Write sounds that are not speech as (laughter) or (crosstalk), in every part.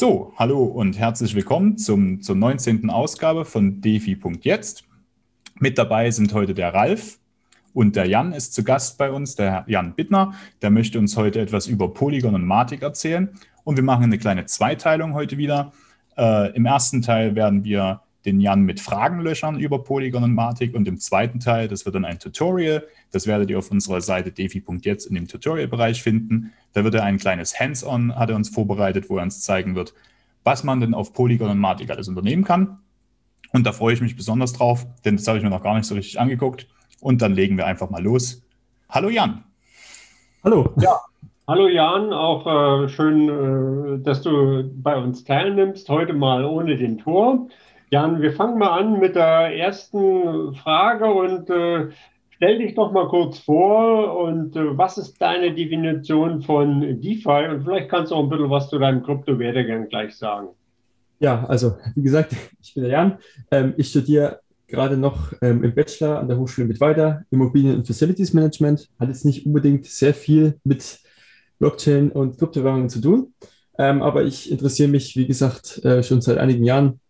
So, hallo und herzlich willkommen zum, zur 19. Ausgabe von defi.jetzt. Mit dabei sind heute der Ralf und der Jan ist zu Gast bei uns, der Jan Bittner. Der möchte uns heute etwas über Polygon und Matic erzählen. Und wir machen eine kleine Zweiteilung heute wieder. Äh, Im ersten Teil werden wir den Jan mit Fragen löchern über Polygon und Matic und im zweiten Teil, das wird dann ein Tutorial, das werdet ihr auf unserer Seite defi.jetzt in dem Tutorial-Bereich finden. Da wird er ein kleines Hands-on, hat er uns vorbereitet, wo er uns zeigen wird, was man denn auf Polygon und Matic alles unternehmen kann. Und da freue ich mich besonders drauf, denn das habe ich mir noch gar nicht so richtig angeguckt. Und dann legen wir einfach mal los. Hallo Jan. Hallo. Ja, hallo Jan, auch äh, schön, äh, dass du bei uns teilnimmst. Heute mal ohne den Tor. Jan, wir fangen mal an mit der ersten Frage und äh, stell dich doch mal kurz vor und äh, was ist deine Definition von DeFi und vielleicht kannst du auch ein bisschen was zu deinem Kryptowerdegang gleich sagen. Ja, also wie gesagt, (laughs) ich bin der Jan. Ähm, ich studiere gerade noch ähm, im Bachelor an der Hochschule mit weiter Immobilien- und Facilities Management. Hat jetzt nicht unbedingt sehr viel mit Blockchain und Kryptowährungen zu tun. Ähm, aber ich interessiere mich, wie gesagt, äh, schon seit einigen Jahren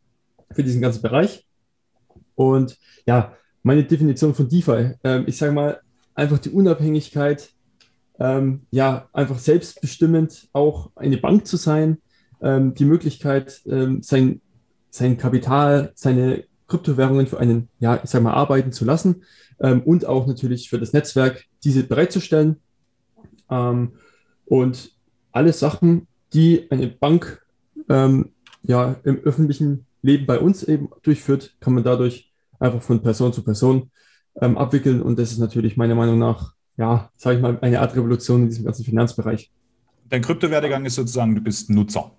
für diesen ganzen Bereich. Und ja, meine Definition von DeFi, ähm, ich sage mal, einfach die Unabhängigkeit, ähm, ja, einfach selbstbestimmend auch eine Bank zu sein, ähm, die Möglichkeit, ähm, sein, sein Kapital, seine Kryptowährungen für einen, ja, ich sage mal, arbeiten zu lassen ähm, und auch natürlich für das Netzwerk diese bereitzustellen. Ähm, und alle Sachen, die eine Bank ja, im öffentlichen Leben bei uns eben durchführt, kann man dadurch einfach von Person zu Person ähm, abwickeln. Und das ist natürlich meiner Meinung nach, ja, sage ich mal, eine Art Revolution in diesem ganzen Finanzbereich. Dein Kryptowerdegang ist sozusagen, du bist Nutzer.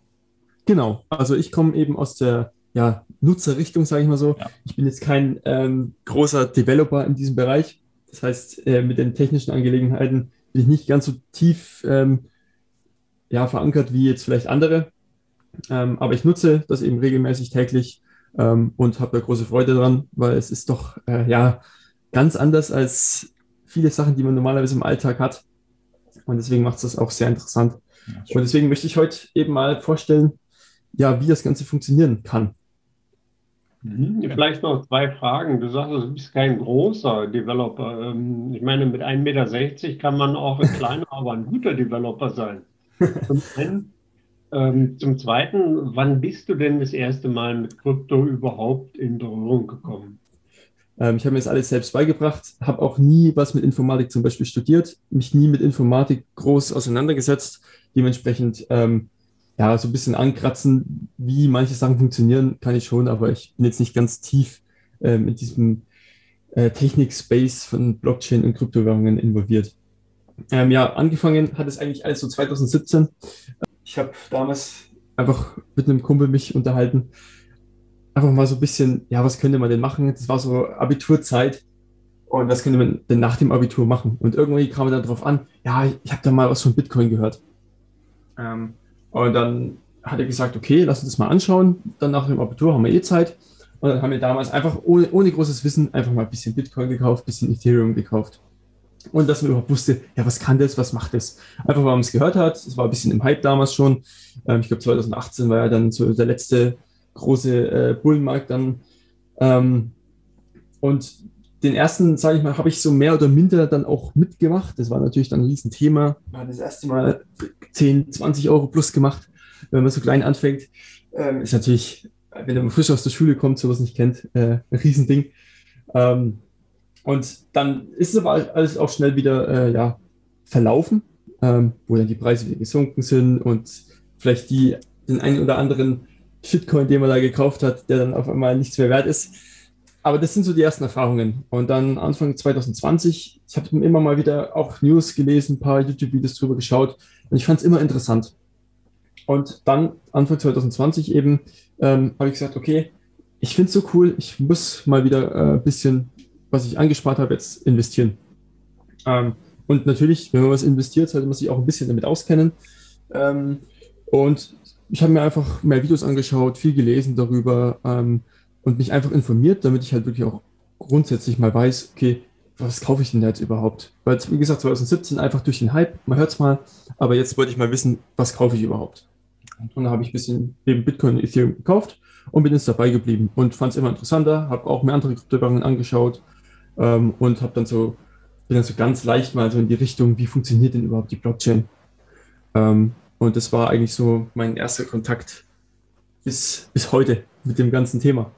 Genau, also ich komme eben aus der ja, Nutzerrichtung, sage ich mal so. Ja. Ich bin jetzt kein ähm, großer Developer in diesem Bereich. Das heißt, äh, mit den technischen Angelegenheiten bin ich nicht ganz so tief ähm, ja, verankert wie jetzt vielleicht andere. Ähm, aber ich nutze das eben regelmäßig täglich ähm, und habe da große Freude dran, weil es ist doch äh, ja ganz anders als viele Sachen, die man normalerweise im Alltag hat. Und deswegen macht es das auch sehr interessant. Ja, und deswegen möchte ich heute eben mal vorstellen, ja, wie das Ganze funktionieren kann. Mhm. Vielleicht noch zwei Fragen. Du sagst, du bist kein großer Developer. Ähm, ich meine, mit 1,60 Meter kann man auch ein (laughs) kleiner, aber ein guter Developer sein. (laughs) Zum einen, ähm, zum Zweiten, wann bist du denn das erste Mal mit Krypto überhaupt in Berührung gekommen? Ähm, ich habe mir das alles selbst beigebracht, habe auch nie was mit Informatik zum Beispiel studiert, mich nie mit Informatik groß auseinandergesetzt. Dementsprechend, ähm, ja, so ein bisschen ankratzen, wie manche Sachen funktionieren, kann ich schon, aber ich bin jetzt nicht ganz tief ähm, in diesem äh, Technik-Space von Blockchain und Kryptowährungen involviert. Ähm, ja, angefangen hat es eigentlich alles so 2017. Ich habe damals einfach mit einem Kumpel mich unterhalten. Einfach mal so ein bisschen, ja, was könnte man denn machen? Das war so Abiturzeit. Und was könnte man denn nach dem Abitur machen? Und irgendwie kam er dann drauf an, ja, ich habe da mal was von Bitcoin gehört. Ähm, und dann hat er gesagt, okay, lass uns das mal anschauen. Dann nach dem Abitur haben wir eh Zeit. Und dann haben wir damals einfach ohne, ohne großes Wissen einfach mal ein bisschen Bitcoin gekauft, ein bisschen Ethereum gekauft und dass man überhaupt wusste, ja, was kann das, was macht das? Einfach, weil man es gehört hat. Es war ein bisschen im Hype damals schon. Ähm, ich glaube, 2018 war ja dann so der letzte große äh, Bullenmarkt dann. Ähm, und den ersten, sage ich mal, habe ich so mehr oder minder dann auch mitgemacht. Das war natürlich dann ein Riesenthema. Man hat das erste Mal 10, 20 Euro plus gemacht, wenn man so klein anfängt. Ähm, ist natürlich, wenn man frisch aus der Schule kommt, sowas nicht kennt, äh, ein Riesending. Ähm, und dann ist es aber alles auch schnell wieder äh, ja, verlaufen, ähm, wo dann die Preise wieder gesunken sind und vielleicht die, den einen oder anderen Shitcoin, den man da gekauft hat, der dann auf einmal nichts mehr wert ist. Aber das sind so die ersten Erfahrungen. Und dann Anfang 2020, ich habe immer mal wieder auch News gelesen, ein paar YouTube-Videos drüber geschaut und ich fand es immer interessant. Und dann Anfang 2020 eben ähm, habe ich gesagt, okay, ich finde es so cool, ich muss mal wieder ein äh, bisschen was ich angespart habe, jetzt investieren. Ähm, und natürlich, wenn man was investiert, sollte man sich auch ein bisschen damit auskennen. Ähm, und ich habe mir einfach mehr Videos angeschaut, viel gelesen darüber ähm, und mich einfach informiert, damit ich halt wirklich auch grundsätzlich mal weiß, okay, was kaufe ich denn jetzt überhaupt? Weil, wie gesagt, 2017 einfach durch den Hype, man hört es mal, aber jetzt wollte ich mal wissen, was kaufe ich überhaupt? Und dann habe ich ein bisschen eben Bitcoin und Ethereum gekauft und bin jetzt dabei geblieben und fand es immer interessanter, habe auch mehr andere Kryptowährungen angeschaut ähm, und habe dann so, bin dann so ganz leicht mal so in die Richtung, wie funktioniert denn überhaupt die Blockchain? Ähm, und das war eigentlich so mein erster Kontakt bis, bis heute mit dem ganzen Thema.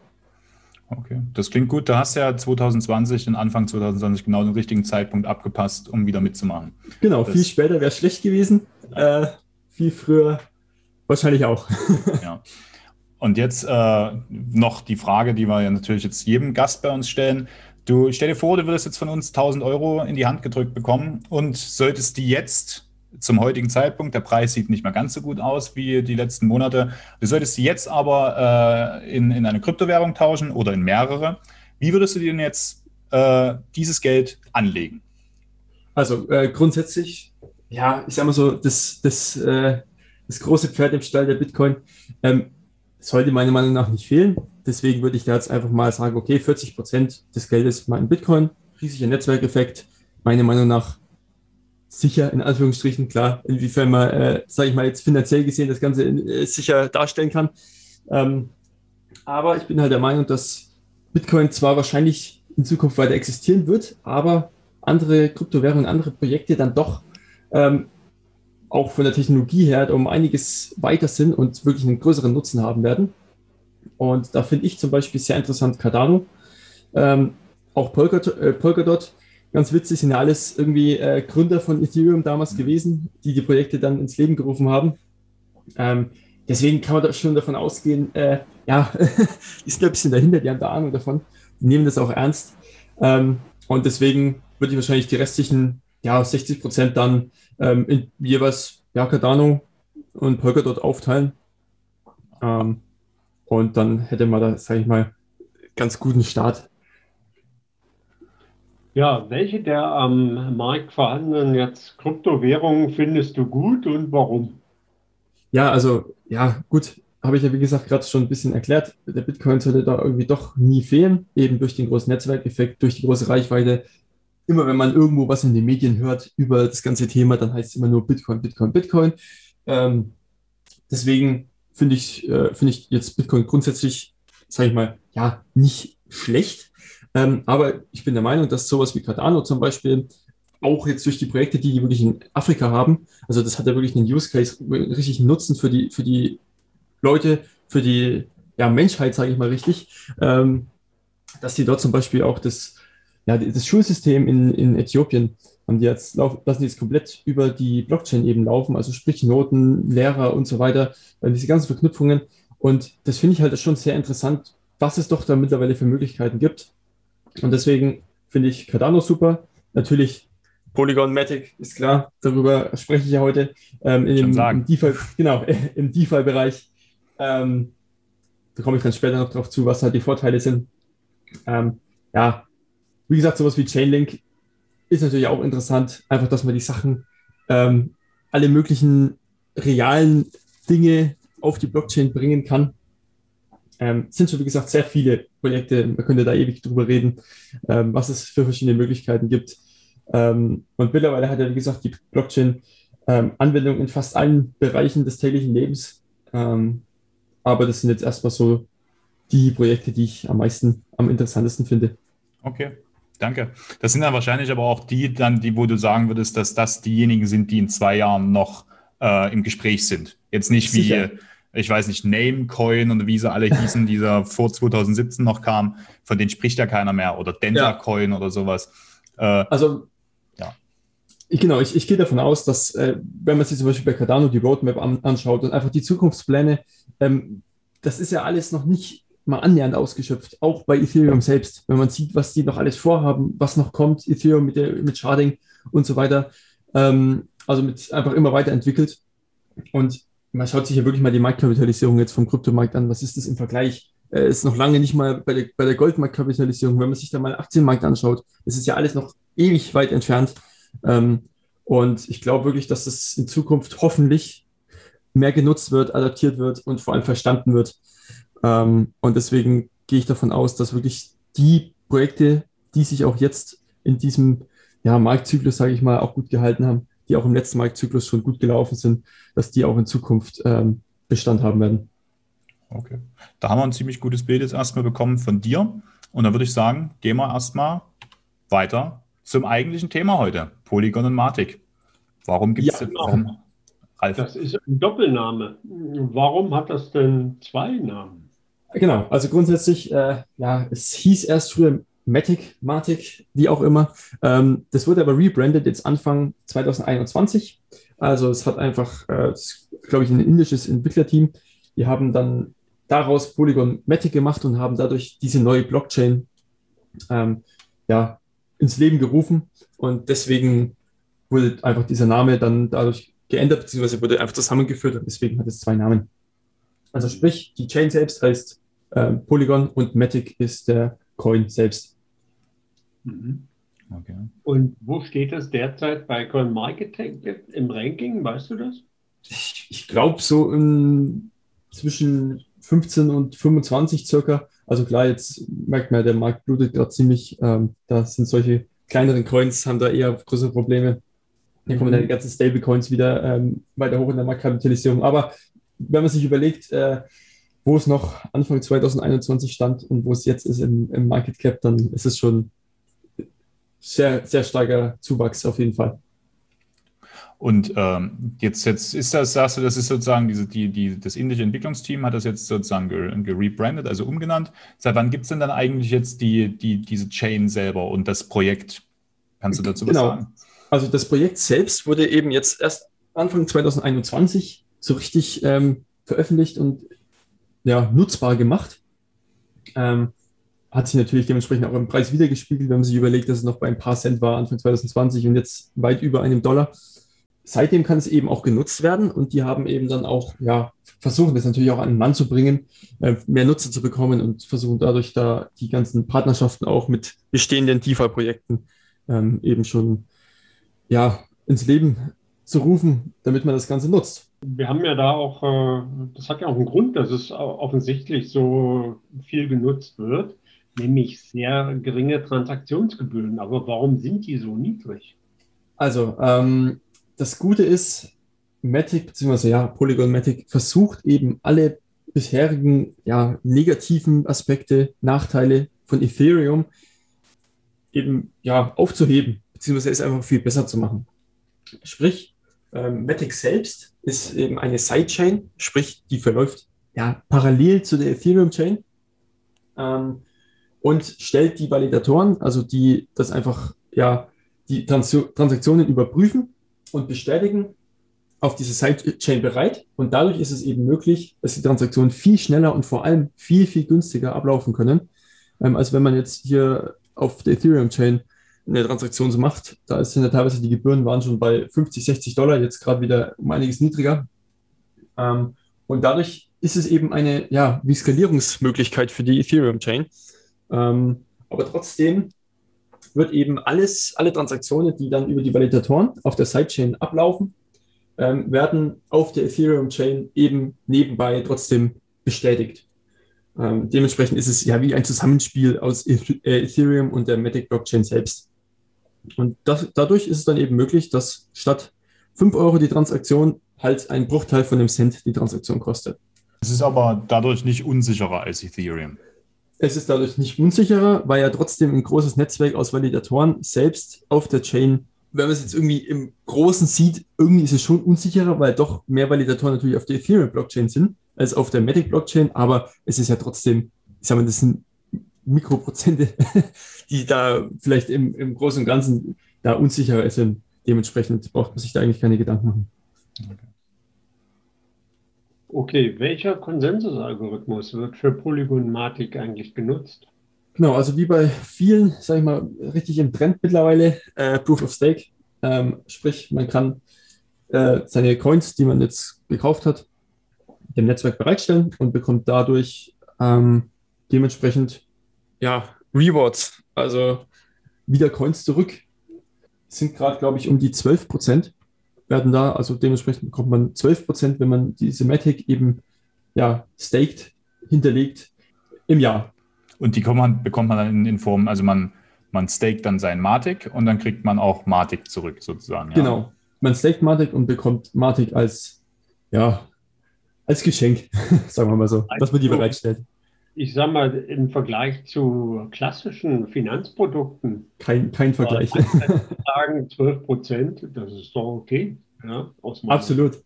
Okay, das klingt gut. Du hast ja 2020, den Anfang 2020, genau den richtigen Zeitpunkt abgepasst, um wieder mitzumachen. Genau, das viel später wäre schlecht gewesen. Äh, viel früher wahrscheinlich auch. (laughs) ja. Und jetzt äh, noch die Frage, die wir ja natürlich jetzt jedem Gast bei uns stellen. Du stell dir vor, du würdest jetzt von uns 1000 Euro in die Hand gedrückt bekommen und solltest die jetzt zum heutigen Zeitpunkt, der Preis sieht nicht mehr ganz so gut aus wie die letzten Monate, du solltest die jetzt aber äh, in, in eine Kryptowährung tauschen oder in mehrere. Wie würdest du dir denn jetzt äh, dieses Geld anlegen? Also äh, grundsätzlich, ja, ich sag mal so, das, das, äh, das große Pferd im Stall der Bitcoin ähm, sollte meiner Meinung nach nicht fehlen. Deswegen würde ich da jetzt einfach mal sagen, okay, 40 Prozent des Geldes mal in Bitcoin, riesiger Netzwerkeffekt, meiner Meinung nach sicher, in Anführungsstrichen, klar, inwiefern man, äh, sage ich mal, jetzt finanziell gesehen das Ganze äh, sicher darstellen kann. Ähm, aber ich bin halt der Meinung, dass Bitcoin zwar wahrscheinlich in Zukunft weiter existieren wird, aber andere Kryptowährungen, andere Projekte dann doch ähm, auch von der Technologie her um einiges weiter sind und wirklich einen größeren Nutzen haben werden. Und da finde ich zum Beispiel sehr interessant Cardano, ähm, auch Polkadot, äh, Polkadot. Ganz witzig, sind ja alles irgendwie äh, Gründer von Ethereum damals gewesen, die die Projekte dann ins Leben gerufen haben. Ähm, deswegen kann man da schon davon ausgehen, äh, ja, (laughs) die sind ein bisschen dahinter, die haben da Ahnung davon, die nehmen das auch ernst. Ähm, und deswegen würde ich wahrscheinlich die restlichen ja, 60 Prozent dann ähm, in jeweils ja, Cardano und Polkadot aufteilen. Ähm, und dann hätte man da, sage ich mal, ganz guten Start. Ja, welche der am Markt vorhandenen jetzt Kryptowährungen findest du gut und warum? Ja, also ja, gut, habe ich ja wie gesagt gerade schon ein bisschen erklärt. Der Bitcoin sollte da irgendwie doch nie fehlen, eben durch den großen Netzwerkeffekt, durch die große Reichweite, immer wenn man irgendwo was in den Medien hört über das ganze Thema, dann heißt es immer nur Bitcoin, Bitcoin, Bitcoin. Ähm, deswegen finde ich, äh, finde ich jetzt Bitcoin grundsätzlich, sage ich mal, ja, nicht schlecht. Ähm, aber ich bin der Meinung, dass sowas wie Cardano zum Beispiel auch jetzt durch die Projekte, die die wirklich in Afrika haben, also das hat ja wirklich einen Use Case, richtig Nutzen für die, für die Leute, für die ja, Menschheit, sage ich mal richtig, ähm, dass die dort zum Beispiel auch das ja, das Schulsystem in, in Äthiopien haben die jetzt laufen, lassen die jetzt komplett über die Blockchain eben laufen, also sprich Noten, Lehrer und so weiter, äh, diese ganzen Verknüpfungen. Und das finde ich halt schon sehr interessant, was es doch da mittlerweile für Möglichkeiten gibt. Und deswegen finde ich Cardano super. Natürlich Polygon Matic ist klar, darüber spreche ich ja heute. Ähm, dem, im DeFi, genau, (laughs) im DeFi-Bereich. Ähm, da komme ich dann später noch drauf zu, was halt die Vorteile sind. Ähm, ja, wie gesagt, sowas wie Chainlink ist natürlich auch interessant, einfach, dass man die Sachen, ähm, alle möglichen realen Dinge auf die Blockchain bringen kann. Ähm, sind schon, wie gesagt, sehr viele Projekte, man könnte da ewig drüber reden, ähm, was es für verschiedene Möglichkeiten gibt. Ähm, und mittlerweile hat ja, wie gesagt, die Blockchain ähm, Anwendung in fast allen Bereichen des täglichen Lebens. Ähm, aber das sind jetzt erstmal so die Projekte, die ich am meisten, am interessantesten finde. Okay. Danke. Das sind dann wahrscheinlich aber auch die, dann, die, wo du sagen würdest, dass das diejenigen sind, die in zwei Jahren noch äh, im Gespräch sind. Jetzt nicht Sicher. wie, ich weiß nicht, Namecoin und wie sie alle hießen, dieser (laughs) vor 2017 noch kam, von denen spricht ja keiner mehr. Oder DentaCoin ja. oder sowas. Äh, also, ja. Ich, genau, ich, ich gehe davon aus, dass, äh, wenn man sich zum Beispiel bei Cardano die Roadmap an, anschaut und einfach die Zukunftspläne, ähm, das ist ja alles noch nicht mal annähernd ausgeschöpft, auch bei Ethereum selbst. Wenn man sieht, was die noch alles vorhaben, was noch kommt, Ethereum mit, der, mit Sharding und so weiter, ähm, also mit einfach immer weiterentwickelt. Und man schaut sich ja wirklich mal die Marktkapitalisierung jetzt vom Kryptomarkt an. Was ist das im Vergleich? Äh, ist noch lange nicht mal bei der, bei der Goldmarktkapitalisierung. Wenn man sich da mal Aktienmarkt anschaut, das ist ja alles noch ewig weit entfernt. Ähm, und ich glaube wirklich, dass das in Zukunft hoffentlich mehr genutzt wird, adaptiert wird und vor allem verstanden wird. Ähm, und deswegen gehe ich davon aus, dass wirklich die Projekte, die sich auch jetzt in diesem ja, Marktzyklus, sage ich mal, auch gut gehalten haben, die auch im letzten Marktzyklus schon gut gelaufen sind, dass die auch in Zukunft ähm, Bestand haben werden. Okay. Da haben wir ein ziemlich gutes Bild jetzt erstmal bekommen von dir. Und dann würde ich sagen, gehen wir erstmal weiter zum eigentlichen Thema heute, Polygon und Matic. Warum gibt es ja, warum, Ralf? Das ist ein Doppelname. Warum hat das denn zwei Namen? Genau, also grundsätzlich, äh, ja, es hieß erst früher Matic, Matic, wie auch immer. Ähm, das wurde aber rebranded jetzt Anfang 2021. Also es hat einfach, äh, glaube ich, ein indisches Entwicklerteam. Die haben dann daraus Polygon Matic gemacht und haben dadurch diese neue Blockchain ähm, ja, ins Leben gerufen. Und deswegen wurde einfach dieser Name dann dadurch geändert, beziehungsweise wurde einfach zusammengeführt und deswegen hat es zwei Namen. Also sprich, die Chain selbst heißt äh, Polygon und Matic ist der Coin selbst. Mhm. Okay. Und wo steht das derzeit bei CoinMarketCap im Ranking? Weißt du das? Ich, ich glaube so in, zwischen 15 und 25 circa. Also klar, jetzt merkt man, der Markt blutet gerade ziemlich. Ähm, da sind solche kleineren Coins, haben da eher größere Probleme. Dann kommen mhm. dann die ganzen Stablecoins wieder ähm, weiter hoch in der Marktkapitalisierung. Aber wenn man sich überlegt, äh, wo es noch Anfang 2021 stand und wo es jetzt ist im, im Market Cap, dann ist es schon sehr, sehr starker Zuwachs auf jeden Fall. Und ähm, jetzt, jetzt ist das, sagst du, das ist sozusagen diese, die, die, das indische Entwicklungsteam hat das jetzt sozusagen gerebrandet, also umgenannt. Seit wann gibt es denn dann eigentlich jetzt die, die, diese Chain selber und das Projekt? Kannst du dazu genau. was sagen? Also das Projekt selbst wurde eben jetzt erst Anfang 2021 so richtig ähm, veröffentlicht und ja, nutzbar gemacht. Ähm, hat sich natürlich dementsprechend auch im Preis wiedergespiegelt, wenn man sich überlegt, dass es noch bei ein paar Cent war Anfang 2020 und jetzt weit über einem Dollar. Seitdem kann es eben auch genutzt werden und die haben eben dann auch, ja, versuchen das natürlich auch an den Mann zu bringen, äh, mehr Nutzer zu bekommen und versuchen dadurch da die ganzen Partnerschaften auch mit bestehenden DeFi-Projekten ähm, eben schon, ja, ins Leben zu rufen, damit man das Ganze nutzt. Wir haben ja da auch, äh, das hat ja auch einen Grund, dass es offensichtlich so viel genutzt wird nämlich sehr geringe Transaktionsgebühren. Aber warum sind die so niedrig? Also, ähm, das Gute ist, Matic bzw. ja, Polygon Matic versucht eben alle bisherigen ja, negativen Aspekte, Nachteile von Ethereum eben ja, aufzuheben, beziehungsweise es einfach viel besser zu machen. Sprich, ähm, Matic selbst ist eben eine Sidechain, sprich, die verläuft ja parallel zu der Ethereum-Chain. Ähm, und stellt die Validatoren, also die das einfach, ja, die Trans Transaktionen überprüfen und bestätigen, auf diese Sidechain bereit. Und dadurch ist es eben möglich, dass die Transaktionen viel schneller und vor allem viel, viel günstiger ablaufen können, ähm, als wenn man jetzt hier auf der Ethereum-Chain eine Transaktion so macht. Da sind ja teilweise die Gebühren waren schon bei 50, 60 Dollar, jetzt gerade wieder um einiges niedriger. Ähm, und dadurch ist es eben eine ja, wie Skalierungsmöglichkeit für die Ethereum-Chain. Ähm, aber trotzdem wird eben alles, alle Transaktionen, die dann über die Validatoren auf der Sidechain ablaufen, ähm, werden auf der Ethereum-Chain eben nebenbei trotzdem bestätigt. Ähm, dementsprechend ist es ja wie ein Zusammenspiel aus äh, Ethereum und der Matic Blockchain selbst. Und das, dadurch ist es dann eben möglich, dass statt 5 Euro die Transaktion halt ein Bruchteil von dem Cent die Transaktion kostet. Es ist aber dadurch nicht unsicherer als Ethereum. Es ist dadurch nicht unsicherer, weil ja trotzdem ein großes Netzwerk aus Validatoren selbst auf der Chain, wenn man es jetzt irgendwie im Großen sieht, irgendwie ist es schon unsicherer, weil doch mehr Validatoren natürlich auf der Ethereum-Blockchain sind als auf der Matic-Blockchain, aber es ist ja trotzdem, ich sag mal, das sind Mikroprozente, (laughs) die da vielleicht im, im Großen und Ganzen da unsicherer sind. Dementsprechend braucht man sich da eigentlich keine Gedanken machen. Okay. Okay, welcher Konsensusalgorithmus wird für Polygonmatik eigentlich genutzt? Genau, also wie bei vielen, sage ich mal, richtig im Trend mittlerweile, äh, Proof of Stake. Ähm, sprich, man kann äh, seine Coins, die man jetzt gekauft hat, dem Netzwerk bereitstellen und bekommt dadurch ähm, dementsprechend ja, Rewards, also wieder Coins zurück. Sind gerade, glaube ich, um die 12 Prozent werden da, also dementsprechend bekommt man 12 Prozent, wenn man diese Matic eben ja, staked, hinterlegt im Jahr. Und die man, bekommt man dann in, in, Form, also man, man staked dann sein Matic und dann kriegt man auch Matic zurück sozusagen. Ja. Genau. Man staked Matic und bekommt Matic als, ja, als Geschenk, (laughs) sagen wir mal so, dass man die bereitstellt. Ich sag mal, im Vergleich zu klassischen Finanzprodukten. Kein, kein Vergleich. Sagen 12 Prozent, das ist doch okay. Ja, Absolut.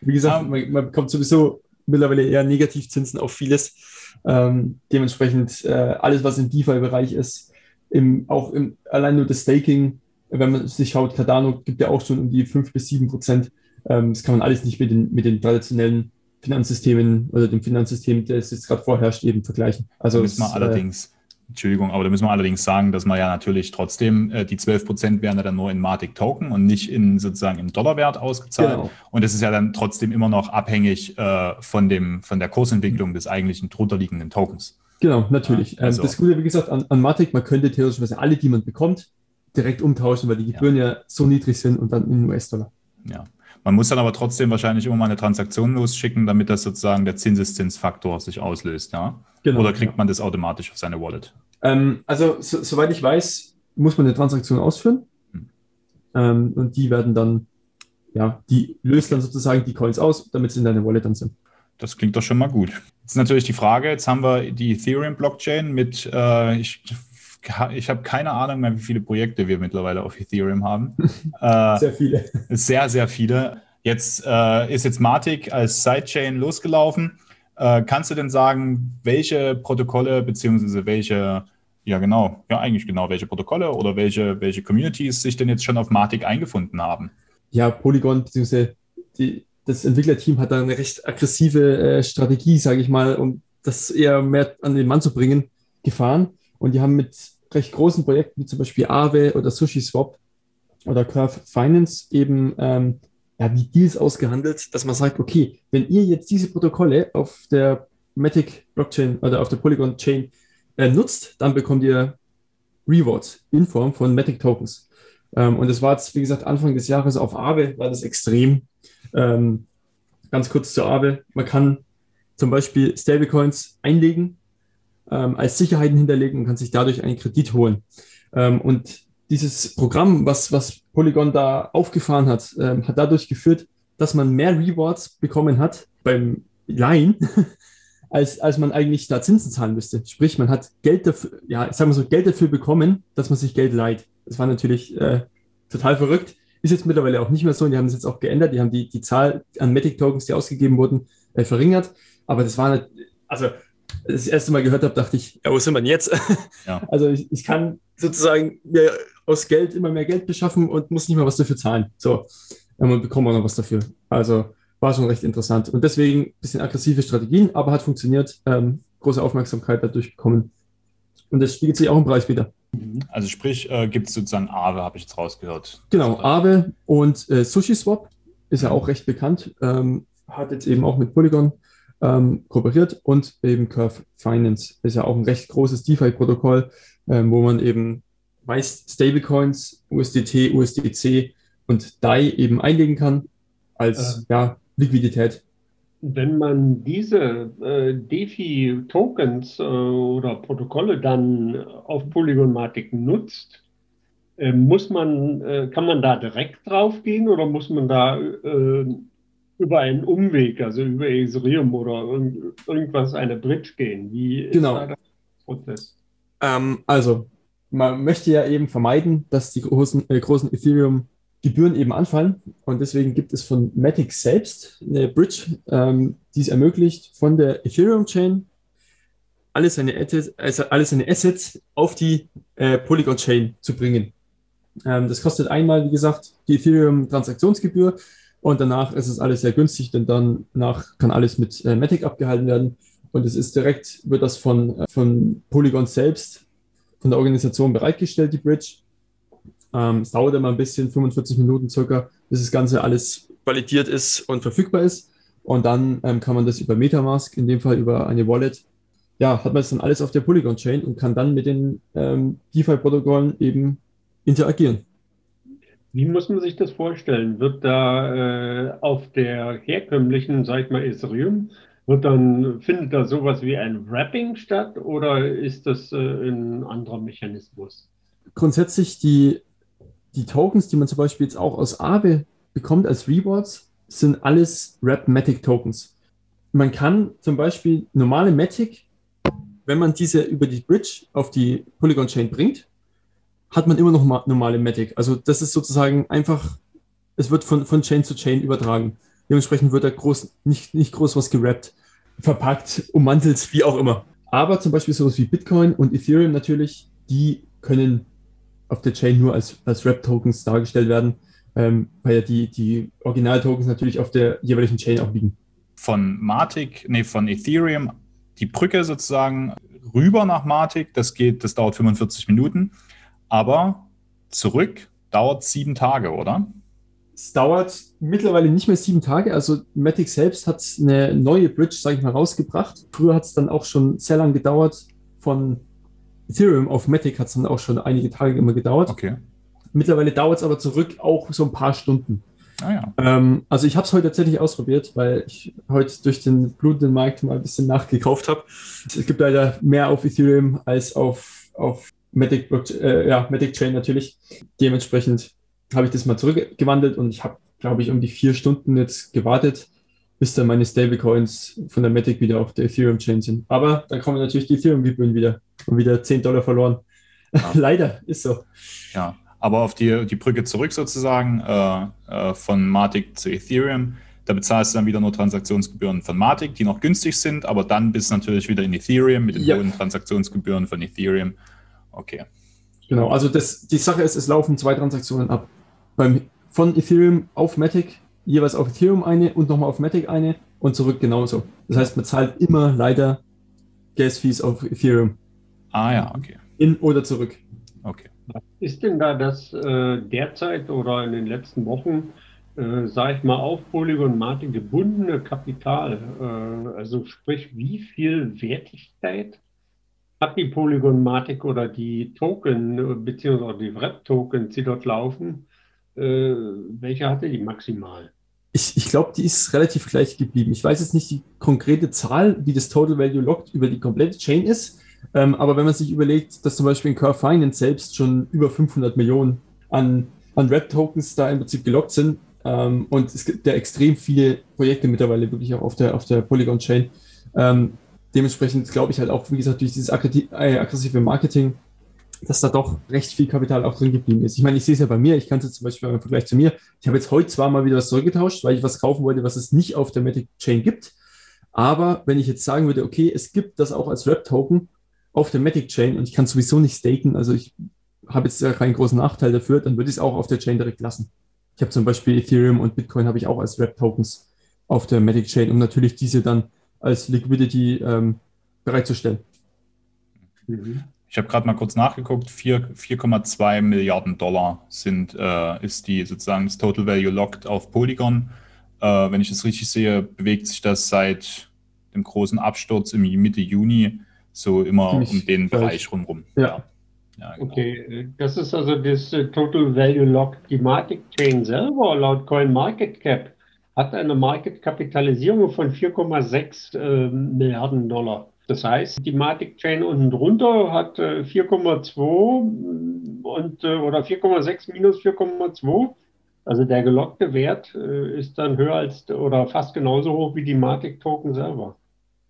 Wie gesagt, man, man bekommt sowieso mittlerweile eher Negativzinsen auf vieles. Ähm, dementsprechend äh, alles, was im DeFi-Bereich ist, im, auch im, allein nur das Staking, wenn man sich schaut, Cardano gibt ja auch schon um die 5 bis 7 Prozent. Ähm, das kann man alles nicht mit den, mit den traditionellen Finanzsystemen oder dem Finanzsystem, das jetzt gerade vorherrscht, eben vergleichen. Also müssen wir es, äh, allerdings, Entschuldigung, aber da müssen wir allerdings sagen, dass man ja natürlich trotzdem, äh, die 12 Prozent werden ja dann nur in Matic Token und nicht in sozusagen im Dollarwert ausgezahlt. Genau. Und das ist ja dann trotzdem immer noch abhängig äh, von, dem, von der Kursentwicklung des eigentlichen drunterliegenden Tokens. Genau, natürlich. Ja, also. Das Gute, wie gesagt, an, an Matic, man könnte theoretisch alle, die man bekommt, direkt umtauschen, weil die Gebühren ja, ja so niedrig sind und dann in US-Dollar. Ja, man muss dann aber trotzdem wahrscheinlich immer mal eine Transaktion losschicken, damit das sozusagen der Zinseszinsfaktor sich auslöst, ja? Genau, Oder kriegt ja. man das automatisch auf seine Wallet? Ähm, also, so, soweit ich weiß, muss man eine Transaktion ausführen. Hm. Ähm, und die werden dann, ja, die löst dann sozusagen die Coins aus, damit sie in deine Wallet dann sind. Das klingt doch schon mal gut. Jetzt ist natürlich die Frage, jetzt haben wir die Ethereum-Blockchain mit, äh, ich ich habe keine Ahnung mehr, wie viele Projekte wir mittlerweile auf Ethereum haben. (laughs) äh, sehr viele. Sehr, sehr viele. Jetzt äh, ist jetzt Matic als Sidechain losgelaufen. Äh, kannst du denn sagen, welche Protokolle beziehungsweise welche, ja genau, ja eigentlich genau, welche Protokolle oder welche, welche Communities sich denn jetzt schon auf Matic eingefunden haben? Ja, Polygon beziehungsweise die, das Entwicklerteam hat da eine recht aggressive äh, Strategie, sage ich mal, um das eher mehr an den Mann zu bringen, gefahren. Und die haben mit recht großen Projekten wie zum Beispiel Aave oder SushiSwap oder Curve Finance eben ähm, ja, die Deals ausgehandelt, dass man sagt, okay, wenn ihr jetzt diese Protokolle auf der Matic Blockchain oder auf der Polygon Chain äh, nutzt, dann bekommt ihr Rewards in Form von Matic Tokens. Ähm, und das war jetzt, wie gesagt, Anfang des Jahres auf Aave war das extrem. Ähm, ganz kurz zu Aave. Man kann zum Beispiel Stablecoins einlegen ähm, als Sicherheiten hinterlegen und kann sich dadurch einen Kredit holen. Ähm, und dieses Programm, was, was Polygon da aufgefahren hat, ähm, hat dadurch geführt, dass man mehr Rewards bekommen hat beim Leihen, (laughs) als, als man eigentlich da Zinsen zahlen müsste. Sprich, man hat Geld dafür, ja, ich sag so, Geld dafür bekommen, dass man sich Geld leiht. Das war natürlich äh, total verrückt. Ist jetzt mittlerweile auch nicht mehr so und die haben es jetzt auch geändert. Die haben die, die Zahl an Matic-Tokens, die ausgegeben wurden, äh, verringert. Aber das war, also das erste Mal gehört habe, dachte ich, ja, wo sind wir denn jetzt? (laughs) Ja. Also ich, ich, kann sozusagen mir aus Geld immer mehr Geld beschaffen und muss nicht mal was dafür zahlen. So, und bekomme auch noch was dafür. Also war schon recht interessant. Und deswegen ein bisschen aggressive Strategien, aber hat funktioniert. Ähm, große Aufmerksamkeit dadurch bekommen. Und das spiegelt sich auch im Preis wieder. Also sprich, äh, gibt es sozusagen Aave, habe ich jetzt rausgehört. Genau, Aave und äh, SushiSwap ist ja auch recht bekannt. Ähm, hat jetzt eben auch mit Polygon ähm, kooperiert und eben Curve Finance ist ja auch ein recht großes DeFi-Protokoll, ähm, wo man eben meist Stablecoins, USDT, USDC und DAI eben einlegen kann als äh, ja, Liquidität. Wenn man diese äh, DeFi-Tokens äh, oder Protokolle dann auf Polygonmatik nutzt, äh, muss man, äh, kann man da direkt drauf gehen oder muss man da äh, über einen Umweg, also über Ethereum oder irgendwas, eine Bridge gehen. Wie ist genau. da der Prozess? Ähm, also, man möchte ja eben vermeiden, dass die großen, äh, großen Ethereum-Gebühren eben anfallen. Und deswegen gibt es von Matic selbst eine Bridge, ähm, die es ermöglicht, von der Ethereum-Chain alle seine, Assets, also alle seine Assets auf die äh, Polygon-Chain zu bringen. Ähm, das kostet einmal, wie gesagt, die Ethereum-Transaktionsgebühr und danach ist es alles sehr günstig, denn dann nach kann alles mit äh, Matic abgehalten werden. Und es ist direkt, wird das von, äh, von Polygon selbst, von der Organisation bereitgestellt, die Bridge. Ähm, es dauert immer ein bisschen, 45 Minuten circa, bis das Ganze alles validiert ist und verfügbar ist. Und dann ähm, kann man das über Metamask, in dem Fall über eine Wallet, ja, hat man das dann alles auf der Polygon-Chain und kann dann mit den ähm, DeFi-Protokollen eben interagieren. Wie muss man sich das vorstellen? Wird da äh, auf der herkömmlichen, sag ich mal, Ethereum, wird dann, findet da sowas wie ein Wrapping statt oder ist das äh, ein anderer Mechanismus? Grundsätzlich die, die Tokens, die man zum Beispiel jetzt auch aus Aave bekommt als Rewards, sind alles Wrap-Matic Tokens. man kann zum Beispiel normale Matic, wenn man diese über die Bridge auf die Polygon Chain bringt, hat man immer noch normale Matic. Also das ist sozusagen einfach, es wird von, von Chain zu Chain übertragen. Dementsprechend wird da groß, nicht, nicht groß was gerappt, verpackt, ummantelt, wie auch immer. Aber zum Beispiel sowas wie Bitcoin und Ethereum natürlich, die können auf der Chain nur als, als Rap-Tokens dargestellt werden, ähm, weil ja die, die Original-Tokens natürlich auf der jeweiligen Chain auch liegen. Von Matic, nee, von Ethereum, die Brücke sozusagen rüber nach Matic, das geht, das dauert 45 Minuten, aber zurück dauert sieben Tage, oder? Es dauert mittlerweile nicht mehr sieben Tage. Also Matic selbst hat eine neue Bridge, sage ich mal, rausgebracht. Früher hat es dann auch schon sehr lang gedauert. Von Ethereum auf Matic hat es dann auch schon einige Tage immer gedauert. Okay. Mittlerweile dauert es aber zurück auch so ein paar Stunden. Ah, ja. ähm, also ich habe es heute tatsächlich ausprobiert, weil ich heute durch den blutenden Markt mal ein bisschen nachgekauft habe. Es gibt leider mehr auf Ethereum als auf, auf Matic, äh, ja, Matic Chain natürlich. Dementsprechend habe ich das mal zurückgewandelt und ich habe, glaube ich, um die vier Stunden jetzt gewartet, bis dann meine Stablecoins von der Matic wieder auf der Ethereum-Chain sind. Aber dann kommen natürlich die Ethereum-Gebühren wieder und wieder 10 Dollar verloren. Ja. (laughs) Leider, ist so. Ja, aber auf die, die Brücke zurück sozusagen äh, äh, von Matic zu Ethereum, da bezahlst du dann wieder nur Transaktionsgebühren von Matic, die noch günstig sind, aber dann bist du natürlich wieder in Ethereum mit den ja. hohen Transaktionsgebühren von Ethereum. Okay. Genau, also das, die Sache ist, es laufen zwei Transaktionen ab beim, von Ethereum auf Matic jeweils auf Ethereum eine und nochmal auf Matic eine und zurück genauso. Das heißt, man zahlt immer leider Gas-Fees auf Ethereum. Ah ja, okay. In oder zurück. Okay. Was ist denn da das äh, derzeit oder in den letzten Wochen, äh, sage ich mal, auf Polygon Matic gebundene Kapital? Äh, also sprich, wie viel Wertigkeit hat die Polygon Matic oder die Token beziehungsweise die Wrap-Tokens, die dort laufen, äh, welche hatte die maximal? Ich, ich glaube, die ist relativ gleich geblieben. Ich weiß jetzt nicht die konkrete Zahl, wie das Total Value Locked über die komplette Chain ist. Ähm, aber wenn man sich überlegt, dass zum Beispiel in Curve Finance selbst schon über 500 Millionen an, an Rap-Tokens da im Prinzip gelockt sind ähm, und es gibt ja extrem viele Projekte mittlerweile wirklich auch auf der, auf der Polygon-Chain. Ähm, dementsprechend glaube ich halt auch, wie gesagt, durch dieses äh, aggressive Marketing dass da doch recht viel Kapital auch drin geblieben ist. Ich meine, ich sehe es ja bei mir, ich kann es jetzt zum Beispiel im Vergleich zu mir, ich habe jetzt heute zwar mal wieder was zurückgetauscht, weil ich was kaufen wollte, was es nicht auf der Matic Chain gibt. Aber wenn ich jetzt sagen würde, okay, es gibt das auch als Web-Token auf der Matic Chain und ich kann sowieso nicht staken, also ich habe jetzt ja keinen großen Nachteil dafür, dann würde ich es auch auf der Chain direkt lassen. Ich habe zum Beispiel Ethereum und Bitcoin habe ich auch als Web-Tokens auf der Matic Chain, um natürlich diese dann als Liquidity ähm, bereitzustellen. Mhm. Ich habe gerade mal kurz nachgeguckt, 4,2 Milliarden Dollar sind, äh, ist die sozusagen das Total Value Locked auf Polygon. Äh, wenn ich es richtig sehe, bewegt sich das seit dem großen Absturz im Mitte Juni so immer Ziemlich um den gleich. Bereich rundherum. Ja. ja genau. Okay, das ist also das äh, Total Value Locked. Die Matic Chain selber laut Coin Market Cap hat eine Market Kapitalisierung von 4,6 äh, Milliarden Dollar. Das heißt, die Matic Chain unten drunter hat 4,2 äh, und äh, oder 4,6 minus 4,2. Also der gelockte Wert äh, ist dann höher als oder fast genauso hoch wie die Matic Token selber.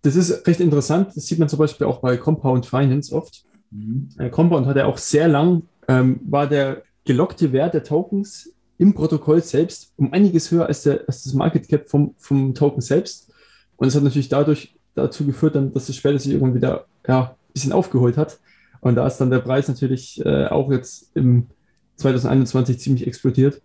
Das ist recht interessant. Das sieht man zum Beispiel auch bei Compound Finance oft. Mhm. Compound hat ja auch sehr lang, ähm, war der gelockte Wert der Tokens im Protokoll selbst um einiges höher als, der, als das Market Cap vom, vom Token selbst. Und es hat natürlich dadurch dazu geführt, dann, dass das später sich irgendwann wieder ja, ein bisschen aufgeholt hat. Und da ist dann der Preis natürlich äh, auch jetzt im 2021 ziemlich explodiert.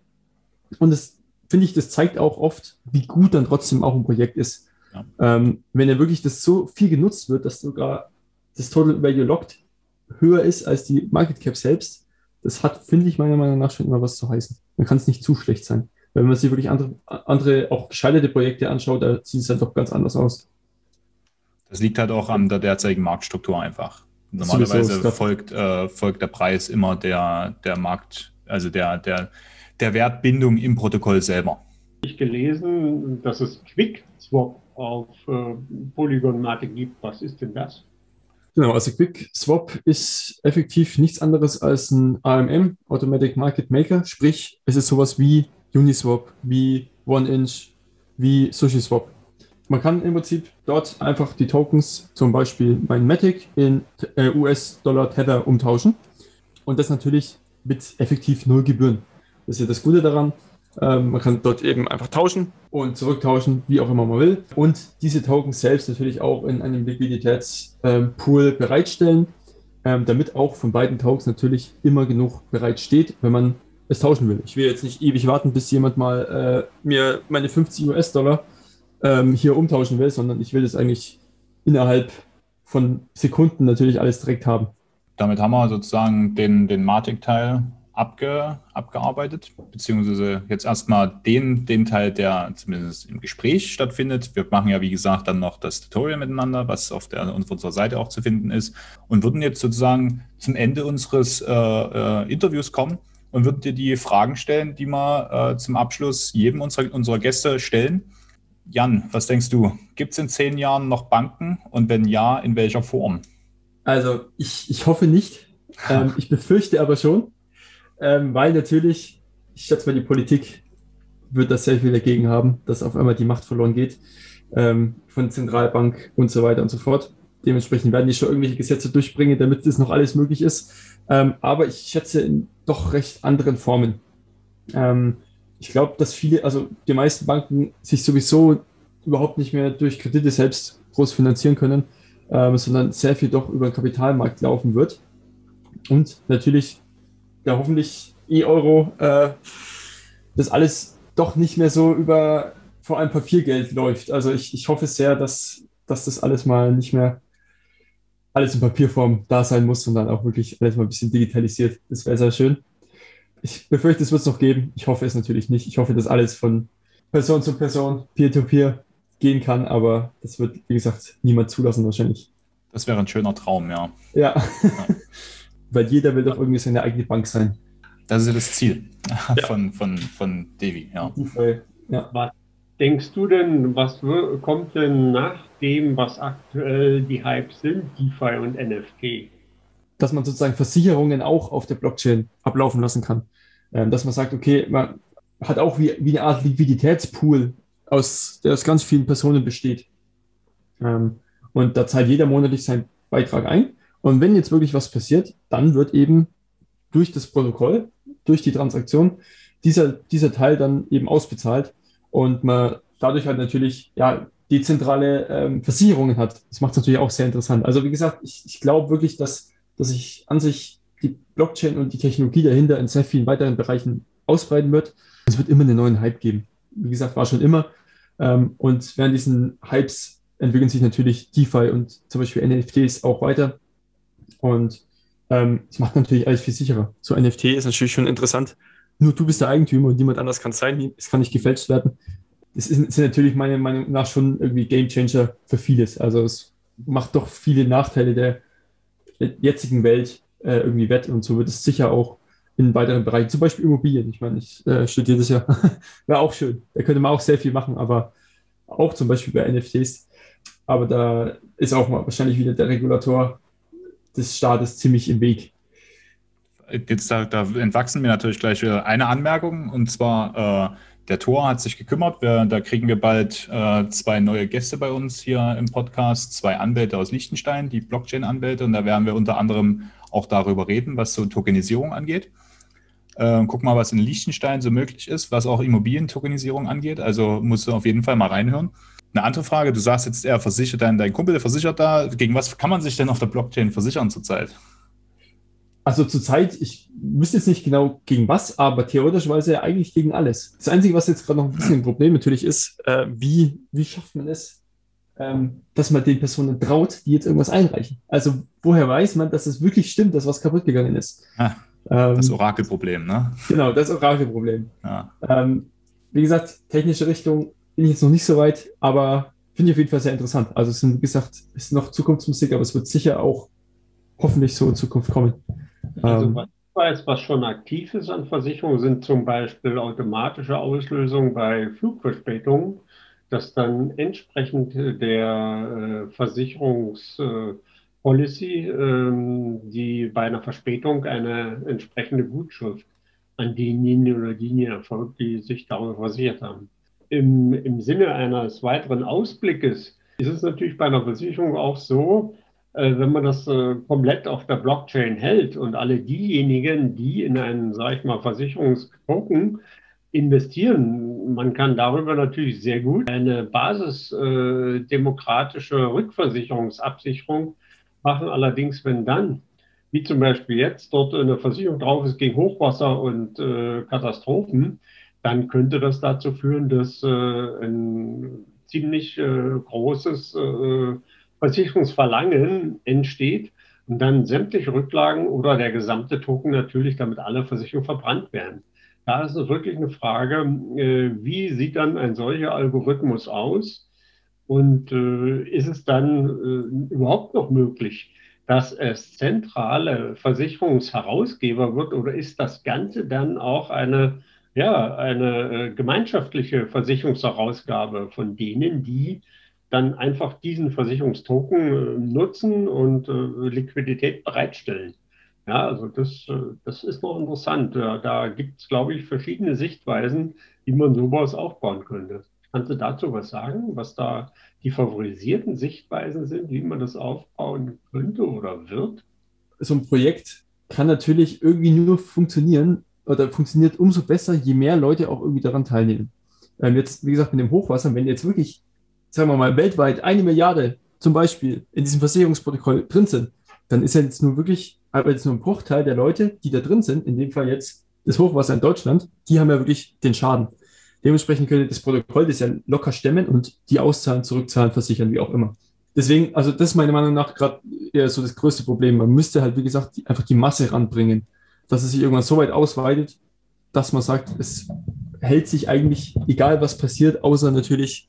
Und das finde ich, das zeigt auch oft, wie gut dann trotzdem auch ein Projekt ist. Ja. Ähm, wenn er wirklich das so viel genutzt wird, dass sogar das Total Value Locked höher ist als die Market Cap selbst, das hat, finde ich, meiner Meinung nach schon immer was zu heißen. Man kann es nicht zu schlecht sein. Weil wenn man sich wirklich andere, andere auch gescheiterte Projekte anschaut, da sieht es halt doch ganz anders aus. Das liegt halt auch an der derzeitigen Marktstruktur einfach. Normalerweise folgt, äh, folgt der Preis immer der, der Markt, also der, der, der Wertbindung im Protokoll selber. Ich gelesen, dass es Quick Swap auf äh, Polygon Matic gibt. Was ist denn das? Genau, also Quick Swap ist effektiv nichts anderes als ein AMM, Automatic Market Maker, sprich, es ist sowas wie Uniswap, wie OneInch, wie SushiSwap. man kann im Prinzip dort einfach die Tokens, zum Beispiel mein Matic, in äh, US-Dollar Tether umtauschen. Und das natürlich mit effektiv null Gebühren. Das ist ja das Gute daran. Ähm, man kann dort eben einfach tauschen und zurücktauschen, wie auch immer man will. Und diese Tokens selbst natürlich auch in einem Liquiditätspool bereitstellen, ähm, damit auch von beiden Tokens natürlich immer genug bereit steht, wenn man es tauschen will. Ich will jetzt nicht ewig warten, bis jemand mal äh, mir meine 50 US-Dollar ähm, hier umtauschen will, sondern ich will das eigentlich innerhalb von Sekunden natürlich alles direkt haben. Damit haben wir sozusagen den, den Matic-Teil abge, abgearbeitet, beziehungsweise jetzt erstmal den, den Teil, der zumindest im Gespräch stattfindet. Wir machen ja, wie gesagt, dann noch das Tutorial miteinander, was auf, der, auf unserer Seite auch zu finden ist und würden jetzt sozusagen zum Ende unseres äh, äh, Interviews kommen und würden dir die Fragen stellen, die wir äh, zum Abschluss jedem unserer, unserer Gäste stellen. Jan, was denkst du? Gibt es in zehn Jahren noch Banken und wenn ja, in welcher Form? Also ich, ich hoffe nicht. Ähm, ich befürchte aber schon, ähm, weil natürlich, ich schätze mal, die Politik wird da sehr viel dagegen haben, dass auf einmal die Macht verloren geht ähm, von Zentralbank und so weiter und so fort. Dementsprechend werden die schon irgendwelche Gesetze durchbringen, damit das noch alles möglich ist. Ähm, aber ich schätze in doch recht anderen Formen. Ähm, ich glaube, dass viele, also die meisten Banken sich sowieso überhaupt nicht mehr durch Kredite selbst groß finanzieren können, ähm, sondern sehr viel doch über den Kapitalmarkt laufen wird. Und natürlich der hoffentlich E-Euro äh, das alles doch nicht mehr so über vor allem Papiergeld läuft. Also ich, ich hoffe sehr, dass, dass das alles mal nicht mehr alles in Papierform da sein muss, sondern auch wirklich alles mal ein bisschen digitalisiert. Das wäre sehr schön. Ich befürchte, es wird es noch geben. Ich hoffe es natürlich nicht. Ich hoffe, dass alles von Person zu Person, Peer-to-Peer gehen kann, aber das wird, wie gesagt, niemand zulassen wahrscheinlich. Das wäre ein schöner Traum, ja. Ja. ja. (laughs) Weil jeder will doch irgendwie seine eigene Bank sein. Das ist ja das Ziel ja. von, von, von Devi, ja. ja. Was denkst du denn, was kommt denn nach dem, was aktuell die Hypes sind, DeFi und NFT? Dass man sozusagen Versicherungen auch auf der Blockchain ablaufen lassen kann. Ähm, dass man sagt, okay, man hat auch wie, wie eine Art Liquiditätspool, aus, der aus ganz vielen Personen besteht. Ähm, und da zahlt jeder monatlich seinen Beitrag ein. Und wenn jetzt wirklich was passiert, dann wird eben durch das Protokoll, durch die Transaktion, dieser, dieser Teil dann eben ausbezahlt und man dadurch halt natürlich ja, dezentrale ähm, Versicherungen hat. Das macht es natürlich auch sehr interessant. Also wie gesagt, ich, ich glaube wirklich, dass, dass sich an sich die Blockchain und die Technologie dahinter in sehr vielen weiteren Bereichen ausbreiten wird. Es wird immer einen neuen Hype geben. Wie gesagt, war schon immer. Ähm, und während diesen Hypes entwickeln sich natürlich DeFi und zum Beispiel NFTs auch weiter. Und ähm, es macht natürlich alles viel sicherer. So NFT ist natürlich schon interessant. Nur du bist der Eigentümer und niemand anders kann es sein. Es kann nicht gefälscht werden. Das ist, sind natürlich meiner Meinung nach schon irgendwie Game Changer für vieles. Also es macht doch viele Nachteile der jetzigen Welt äh, irgendwie wett und so wird es sicher auch in weiteren Bereichen, zum Beispiel Immobilien. Ich meine, ich äh, studiere das ja, (laughs) wäre auch schön. Da könnte man auch sehr viel machen, aber auch zum Beispiel bei NFTs. Aber da ist auch mal wahrscheinlich wieder der Regulator des Staates ziemlich im Weg. Jetzt da, da entwachsen mir natürlich gleich wieder eine Anmerkung und zwar äh, der Tor hat sich gekümmert. Wir, da kriegen wir bald äh, zwei neue Gäste bei uns hier im Podcast, zwei Anwälte aus Liechtenstein, die Blockchain-Anwälte und da werden wir unter anderem auch darüber reden, was so Tokenisierung angeht. Äh, guck mal, was in Liechtenstein so möglich ist, was auch Immobilientokenisierung angeht. Also musst du auf jeden Fall mal reinhören. Eine andere Frage, du sagst jetzt, er versichert dein, dein Kumpel, der versichert da. Gegen was kann man sich denn auf der Blockchain versichern zurzeit? Also zurzeit, ich wüsste jetzt nicht genau gegen was, aber theoretischerweise eigentlich gegen alles. Das Einzige, was jetzt gerade noch ein bisschen ein Problem natürlich ist, äh, wie, wie schafft man es, ähm, dass man den Personen traut, die jetzt irgendwas einreichen. Also woher weiß man, dass es wirklich stimmt, dass was kaputt gegangen ist? Ah, das ähm, Orakelproblem, ne? Genau, das Orakelproblem. Ja. Ähm, wie gesagt, technische Richtung bin ich jetzt noch nicht so weit, aber finde ich auf jeden Fall sehr interessant. Also es sind, wie gesagt, es ist noch Zukunftsmusik, aber es wird sicher auch hoffentlich so in Zukunft kommen. Also ähm, was ich weiß, was schon aktiv ist an Versicherungen, sind zum Beispiel automatische Auslösungen bei Flugverspätungen, dass dann entsprechend der äh, Versicherungspolicy, äh, die bei einer Verspätung eine entsprechende Gutschrift an diejenigen oder diejenigen erfolgt, die sich darüber versichert haben. Im, im Sinne eines weiteren Ausblickes ist es natürlich bei einer Versicherung auch so, äh, wenn man das äh, komplett auf der Blockchain hält und alle diejenigen, die in einen, sage ich mal, Versicherungstoken investieren, man kann darüber natürlich sehr gut eine basisdemokratische äh, Rückversicherungsabsicherung machen. Allerdings, wenn dann, wie zum Beispiel jetzt, dort eine Versicherung drauf ist gegen Hochwasser und Katastrophen, dann könnte das dazu führen, dass äh, ein ziemlich äh, großes äh, Versicherungsverlangen entsteht und dann sämtliche Rücklagen oder der gesamte Token natürlich, damit alle Versicherungen verbrannt werden. Da ist es wirklich eine Frage, äh, wie sieht dann ein solcher Algorithmus aus? Und äh, ist es dann äh, überhaupt noch möglich, dass es zentrale Versicherungsherausgeber wird oder ist das Ganze dann auch eine ja, eine äh, gemeinschaftliche Versicherungsherausgabe von denen, die dann einfach diesen Versicherungstoken äh, nutzen und äh, Liquidität bereitstellen. Ja, also das, das ist noch interessant. Da gibt es, glaube ich, verschiedene Sichtweisen, wie man sowas aufbauen könnte. Kannst du dazu was sagen, was da die favorisierten Sichtweisen sind, wie man das aufbauen könnte oder wird? So ein Projekt kann natürlich irgendwie nur funktionieren, oder funktioniert umso besser, je mehr Leute auch irgendwie daran teilnehmen. Ähm, jetzt, wie gesagt, mit dem Hochwasser, wenn jetzt wirklich, sagen wir mal, weltweit eine Milliarde zum Beispiel in diesem Versicherungsprotokoll drin sind, dann ist ja jetzt nur wirklich, aber jetzt nur ein Bruchteil der Leute, die da drin sind, in dem Fall jetzt das Hochwasser in Deutschland, die haben ja wirklich den Schaden. Dementsprechend könnte das Protokoll das ja locker stemmen und die auszahlen, zurückzahlen, versichern, wie auch immer. Deswegen, also das ist meiner Meinung nach gerade so das größte Problem. Man müsste halt, wie gesagt, einfach die Masse ranbringen dass es sich irgendwann so weit ausweitet, dass man sagt, es hält sich eigentlich, egal was passiert, außer natürlich,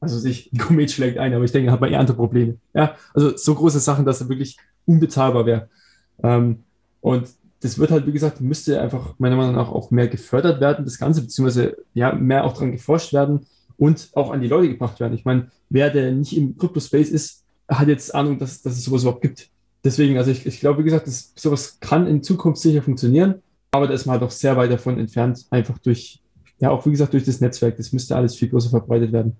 also sich ein Komet schlägt ein, aber ich denke, hat man eher andere Probleme. Ja, also so große Sachen, dass er wirklich unbezahlbar wäre. Ähm, und das wird halt, wie gesagt, müsste einfach meiner Meinung nach auch mehr gefördert werden, das Ganze, beziehungsweise ja, mehr auch dran geforscht werden und auch an die Leute gebracht werden. Ich meine, wer, der nicht im Crypto-Space ist, hat jetzt Ahnung, dass, dass es sowas überhaupt gibt deswegen, also ich, ich glaube, wie gesagt, das, sowas kann in Zukunft sicher funktionieren, aber da ist man halt auch sehr weit davon entfernt, einfach durch, ja, auch wie gesagt, durch das Netzwerk. Das müsste alles viel größer verbreitet werden.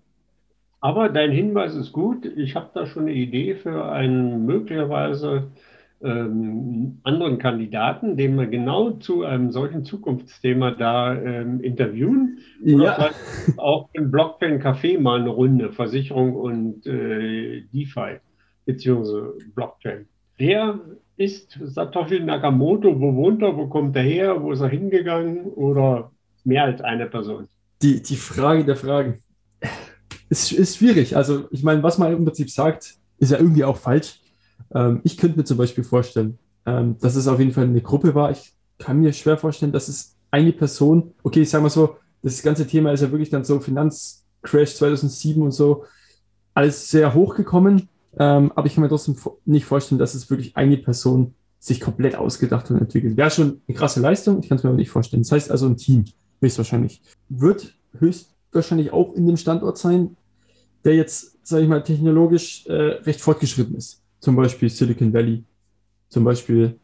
Aber dein Hinweis ist gut. Ich habe da schon eine Idee für einen möglicherweise ähm, anderen Kandidaten, den wir genau zu einem solchen Zukunftsthema da ähm, interviewen. Oder ja. auch im Blockchain Café mal eine Runde Versicherung und äh, DeFi beziehungsweise Blockchain. Wer ist Satoshi Nakamoto? Wo wohnt er? Wo kommt er her? Wo ist er hingegangen? Oder mehr als eine Person? Die, die Frage der Fragen. Es ist schwierig. Also, ich meine, was man im Prinzip sagt, ist ja irgendwie auch falsch. Ähm, ich könnte mir zum Beispiel vorstellen, ähm, dass es auf jeden Fall eine Gruppe war. Ich kann mir schwer vorstellen, dass es eine Person, okay, ich sage mal so, das ganze Thema ist ja wirklich dann so Finanzcrash 2007 und so, alles sehr hochgekommen. Ähm, aber ich kann mir trotzdem nicht vorstellen, dass es wirklich eine Person sich komplett ausgedacht und entwickelt. Wäre schon eine krasse Leistung, ich kann es mir aber nicht vorstellen. Das heißt also ein Team, höchstwahrscheinlich. Wird höchstwahrscheinlich auch in dem Standort sein, der jetzt, sage ich mal, technologisch äh, recht fortgeschritten ist. Zum Beispiel Silicon Valley, zum Beispiel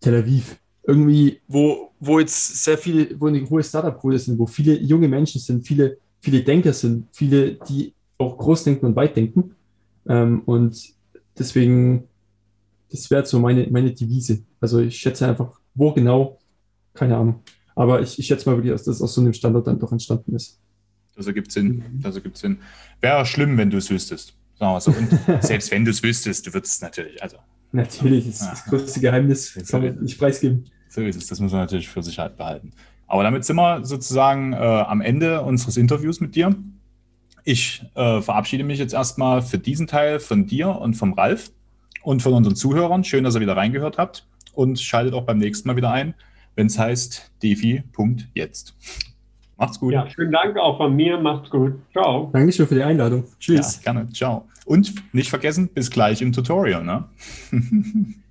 Tel Aviv. Irgendwie, wo, wo jetzt sehr viele, wo eine hohe Startup-Quote sind, wo viele junge Menschen sind, viele, viele Denker sind, viele, die auch groß denken und weit denken. Ähm, und deswegen, das wäre so meine, meine Devise. Also ich schätze einfach, wo genau, keine Ahnung. Aber ich, ich schätze mal wirklich, dass das aus so einem Standort dann doch entstanden ist. Das ergibt Sinn. Mhm. Das ergibt Sinn. Wäre schlimm, wenn du es wüsstest. Sagen wir so. Und (laughs) selbst wenn du es wüsstest, du würdest es natürlich. Also, natürlich, das, ja. das größte Geheimnis das kann man nicht preisgeben. So ist es. Das muss man natürlich für sich halt behalten. Aber damit sind wir sozusagen äh, am Ende unseres Interviews mit dir. Ich äh, verabschiede mich jetzt erstmal für diesen Teil von dir und vom Ralf und von unseren Zuhörern. Schön, dass ihr wieder reingehört habt und schaltet auch beim nächsten Mal wieder ein, wenn es heißt defi.jetzt. Macht's gut. Ja, schönen Dank auch von mir. Macht's gut. Ciao. Dankeschön für die Einladung. Tschüss. Ja, gerne. Ciao. Und nicht vergessen, bis gleich im Tutorial. Ne? (laughs)